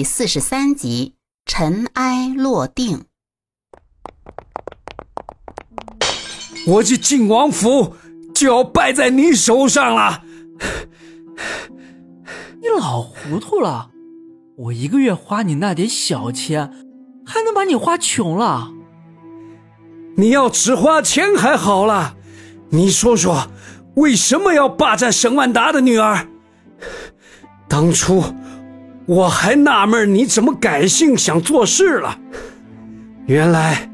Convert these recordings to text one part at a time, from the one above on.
第四十三集，尘埃落定。我这晋王府就要败在你手上了！你老糊涂了！我一个月花你那点小钱，还能把你花穷了？你要只花钱还好了，你说说，为什么要霸占沈万达的女儿？当初我还纳闷你怎么改姓想做事了，原来，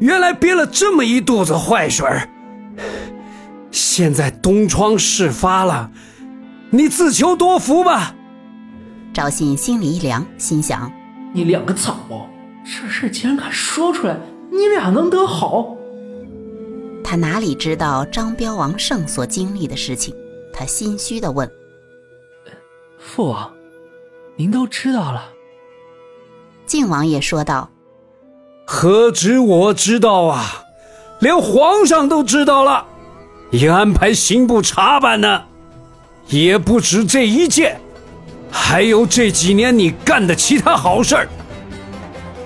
原来憋了这么一肚子坏水儿。现在东窗事发了，你自求多福吧。赵信心里一凉，心想：你两个草包，这事竟然敢说出来，你俩能得好？他哪里知道张彪王胜所经历的事情？他心虚的问：“父王，您都知道了？”靖王爷说道：“何止我知道啊，连皇上都知道了，也安排刑部查办呢。也不止这一件。”还有这几年你干的其他好事儿。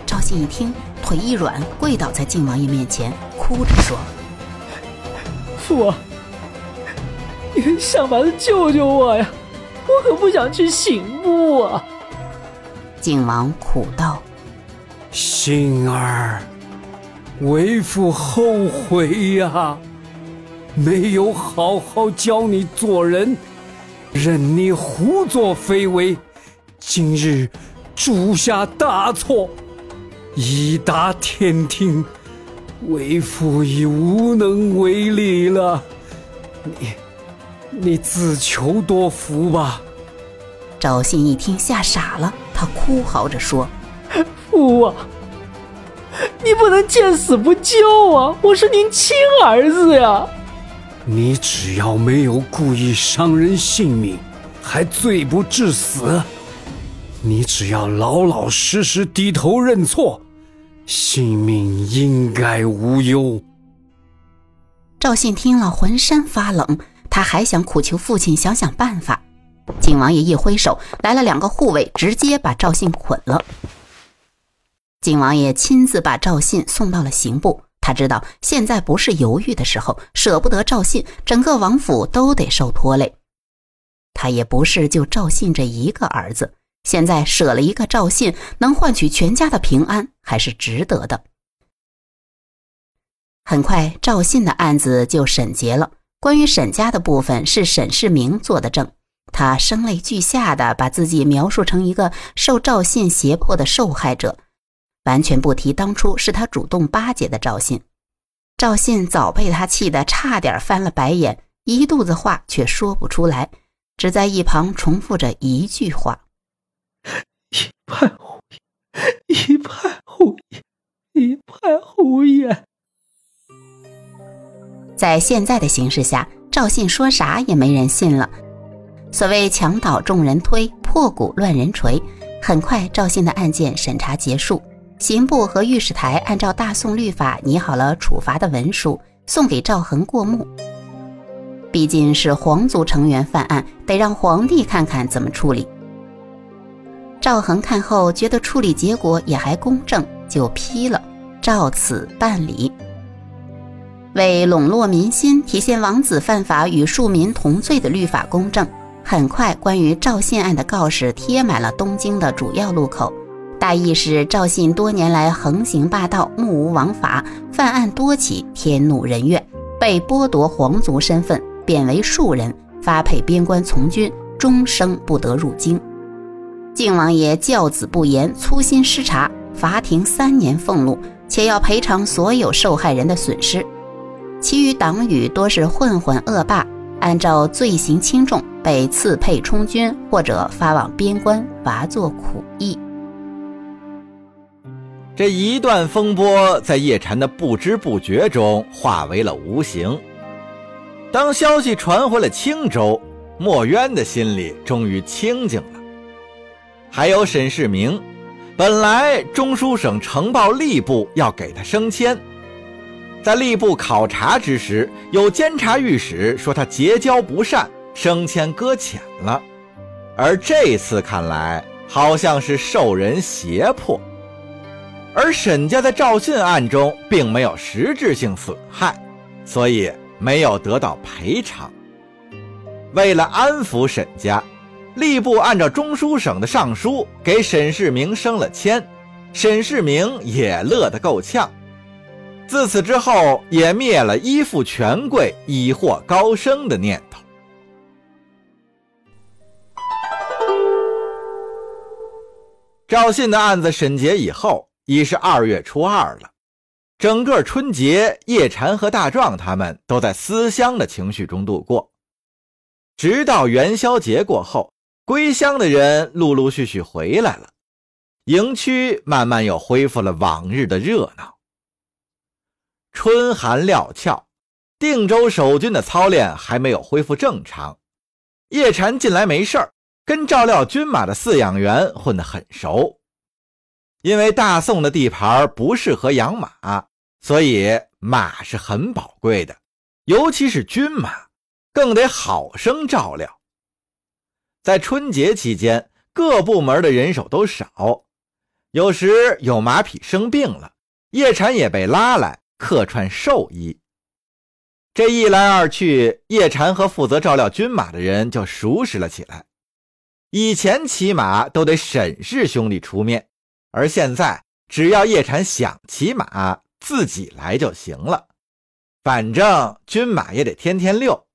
赵信一听，腿一软，跪倒在靖王爷面前，哭着说：“父王，您想法子救救我呀！我可不想去刑部啊！”靖王苦道：“杏儿，为父后悔呀，没有好好教你做人。”任你胡作非为，今日铸下大错，以达天听，为父已无能为力了。你，你自求多福吧。赵信一听吓傻了，他哭嚎着说：“父啊，你不能见死不救啊！我是您亲儿子呀！”你只要没有故意伤人性命，还罪不至死。你只要老老实实低头认错，性命应该无忧。赵信听了，浑身发冷。他还想苦求父亲想想办法。景王爷一挥手，来了两个护卫，直接把赵信捆了。景王爷亲自把赵信送到了刑部。他知道现在不是犹豫的时候，舍不得赵信，整个王府都得受拖累。他也不是就赵信这一个儿子，现在舍了一个赵信，能换取全家的平安，还是值得的。很快，赵信的案子就审结了。关于沈家的部分，是沈世明做的证。他声泪俱下的把自己描述成一个受赵信胁迫的受害者。完全不提当初是他主动巴结的赵信，赵信早被他气得差点翻了白眼，一肚子话却说不出来，只在一旁重复着一句话：“一派胡言，一派胡言，一派胡言。”在现在的形势下，赵信说啥也没人信了。所谓墙倒众人推，破鼓乱人锤。很快，赵信的案件审查结束。刑部和御史台按照大宋律法拟好了处罚的文书，送给赵恒过目。毕竟是皇族成员犯案，得让皇帝看看怎么处理。赵恒看后觉得处理结果也还公正，就批了，照此办理。为笼络民心，体现王子犯法与庶民同罪的律法公正，很快关于赵信案的告示贴满了东京的主要路口。大意是赵信多年来横行霸道、目无王法，犯案多起，天怒人怨，被剥夺皇族身份，贬为庶人，发配边关从军，终生不得入京。靖王爷教子不严，粗心失察，罚停三年俸禄，且要赔偿所有受害人的损失。其余党羽多是混混恶霸，按照罪行轻重，被赐配充军，或者发往边关罚作苦役。这一段风波在叶禅的不知不觉中化为了无形。当消息传回了青州，墨渊的心里终于清静了。还有沈世明，本来中书省呈报吏部要给他升迁，在吏部考察之时，有监察御史说他结交不善，升迁搁浅了。而这次看来，好像是受人胁迫。而沈家在赵信案中并没有实质性损害，所以没有得到赔偿。为了安抚沈家，吏部按照中书省的上书给沈世明升了迁，沈世明也乐得够呛。自此之后，也灭了依附权贵以获高升的念头。赵信的案子审结以后，已是二月初二了。整个春节，叶禅和大壮他们都在思乡的情绪中度过。直到元宵节过后，归乡的人陆陆续续回来了，营区慢慢又恢复了往日的热闹。春寒料峭，定州守军的操练还没有恢复正常。叶禅近来没事儿。跟照料军马的饲养员混得很熟，因为大宋的地盘不适合养马，所以马是很宝贵的，尤其是军马，更得好生照料。在春节期间，各部门的人手都少，有时有马匹生病了，叶禅也被拉来客串兽医。这一来二去，叶禅和负责照料军马的人就熟识了起来。以前骑马都得沈氏兄弟出面，而现在只要叶禅想骑马，自己来就行了。反正军马也得天天遛，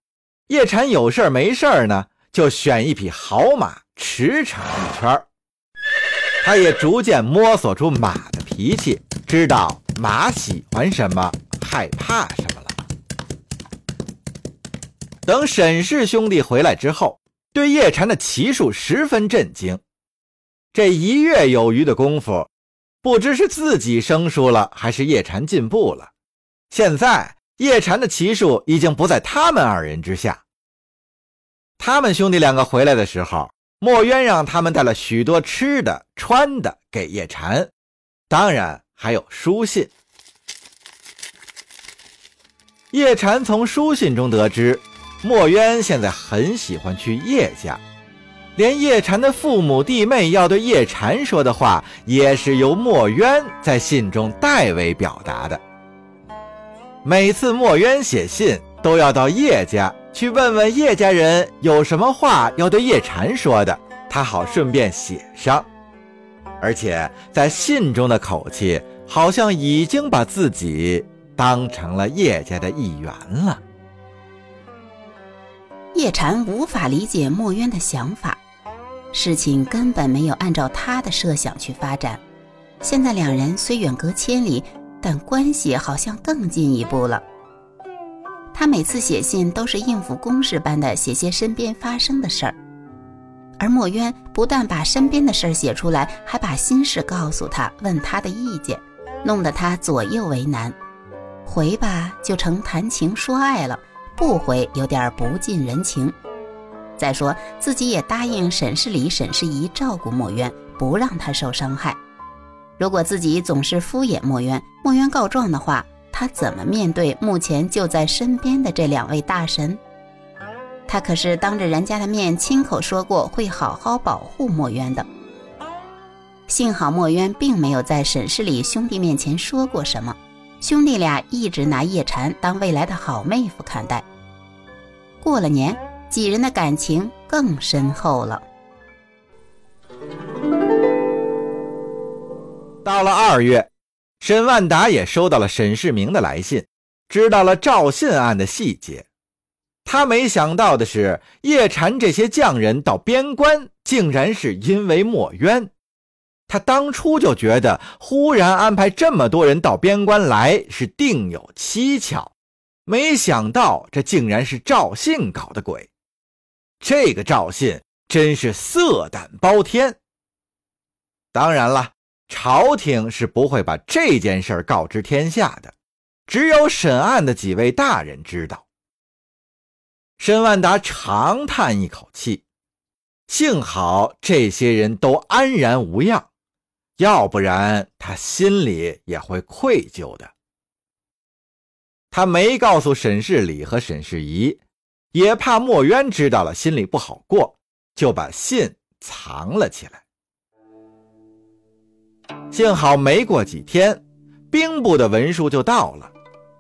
叶禅有事没事呢，就选一匹好马驰骋一圈。他也逐渐摸索出马的脾气，知道马喜欢什么，害怕什么了。等沈氏兄弟回来之后。对叶禅的骑术十分震惊，这一月有余的功夫，不知是自己生疏了，还是叶禅进步了。现在叶禅的骑术已经不在他们二人之下。他们兄弟两个回来的时候，墨渊让他们带了许多吃的、穿的给叶禅，当然还有书信。叶禅从书信中得知。墨渊现在很喜欢去叶家，连叶禅的父母弟妹要对叶禅说的话，也是由墨渊在信中代为表达的。每次墨渊写信，都要到叶家去问问叶家人有什么话要对叶禅说的，他好顺便写上。而且在信中的口气，好像已经把自己当成了叶家的一员了。叶禅无法理解墨渊的想法，事情根本没有按照他的设想去发展。现在两人虽远隔千里，但关系好像更进一步了。他每次写信都是应付公事般的写些身边发生的事儿，而墨渊不但把身边的事儿写出来，还把心事告诉他，问他的意见，弄得他左右为难。回吧，就成谈情说爱了。不回有点不近人情。再说自己也答应沈世礼、沈世仪照顾墨渊，不让他受伤害。如果自己总是敷衍墨渊，墨渊告状的话，他怎么面对目前就在身边的这两位大神？他可是当着人家的面亲口说过会好好保护墨渊的。幸好墨渊并没有在沈世礼兄弟面前说过什么。兄弟俩一直拿叶禅当未来的好妹夫看待。过了年，几人的感情更深厚了。到了二月，沈万达也收到了沈世明的来信，知道了赵信案的细节。他没想到的是，叶禅这些匠人到边关，竟然是因为墨渊。他当初就觉得，忽然安排这么多人到边关来，是定有蹊跷。没想到，这竟然是赵信搞的鬼。这个赵信真是色胆包天。当然了，朝廷是不会把这件事告知天下的，只有审案的几位大人知道。申万达长叹一口气，幸好这些人都安然无恙。要不然他心里也会愧疚的。他没告诉沈世礼和沈世仪，也怕墨渊知道了心里不好过，就把信藏了起来。幸好没过几天，兵部的文书就到了，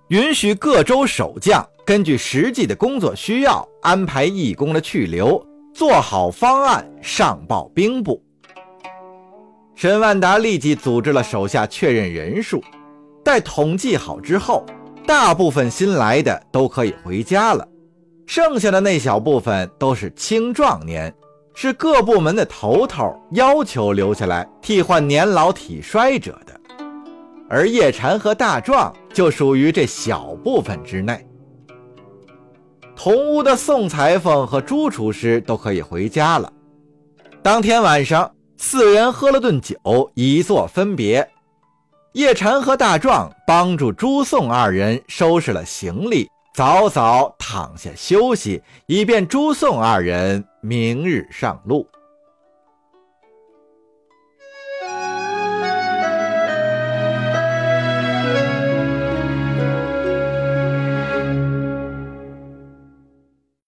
允许各州守将根据实际的工作需要安排义工的去留，做好方案上报兵部。沈万达立即组织了手下确认人数，待统计好之后，大部分新来的都可以回家了，剩下的那小部分都是青壮年。是各部门的头头要求留下来替换年老体衰者的，而叶禅和大壮就属于这小部分之内。同屋的宋裁缝和朱厨师都可以回家了。当天晚上，四人喝了顿酒，以作分别。叶禅和大壮帮助朱宋二人收拾了行李。早早躺下休息，以便朱宋二人明日上路。